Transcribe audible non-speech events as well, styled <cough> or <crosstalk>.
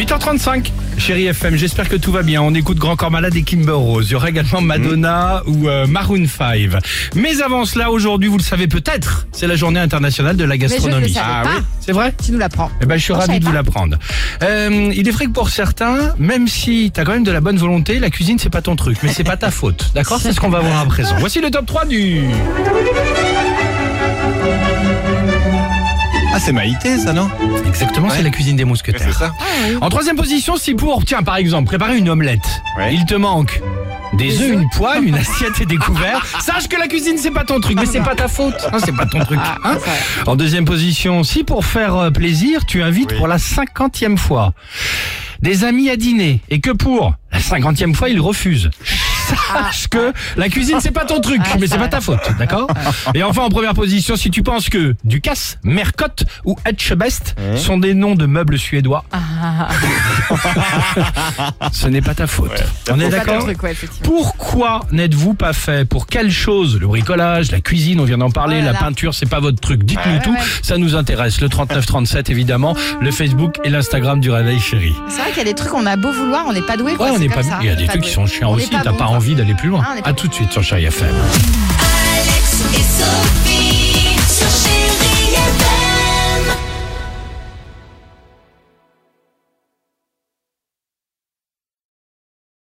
7h35, chérie FM, j'espère que tout va bien. On écoute Grand Corps Malade et Kimber Rose. Il y aura également Madonna ou euh, Maroon 5. Mais avant cela, aujourd'hui, vous le savez peut-être, c'est la journée internationale de la Mais je ne le gastronomie. ah pas. oui C'est vrai Tu nous l'apprends. eh ben, je suis ravi de vous l'apprendre. Euh, il est vrai que pour certains, même si t'as quand même de la bonne volonté, la cuisine c'est pas ton truc, mais c'est pas ta faute. D'accord? C'est ce qu'on va voir à présent. Voici le top 3 du... c'est Maïté, ça, non Exactement, c'est la cuisine des C'est mousquetaires. ça. En troisième position, si pour, tiens, par exemple, préparer une omelette, Ouais. il te manque des œufs, une poêle, une assiette et des couverts, <laughs> sache que la cuisine c'est pas ton truc, mais c'est pas ta faute. Hein, c'est pas ton truc. hein. En deuxième position, si pour faire euh, plaisir, tu invites Oui. pour la cinquantième fois des amis à dîner et que pour la cinquantième fois ils refusent. Sache que la cuisine c'est pas ton truc, mais c'est pas ta faute, d'accord? Et enfin en première position, si tu penses que Ducasse, Mercotte ou Etchebest sont des noms de meubles suédois, ce n'est pas ta faute. On est d'accord? Ouais, pourquoi n'êtes-vous pas fait Pour quelle chose? Le bricolage, la cuisine, on vient d'en parler, Oh la peinture, c'est pas votre truc. Dites-nous Ouais, tout, ouais. ça nous intéresse. Le 3937 évidemment, le Facebook et l'Instagram du Réveil Chéri. C'est vrai qu'il y a des trucs, on a beau vouloir, on n'est pas doué. Ouais, quoi, on n'est comme pas ça. Il y a des est trucs qui sont chiants On est aussi, t'as pas quoi envie d'aller plus loin. Ah, à tout de suite sur Chérie FM.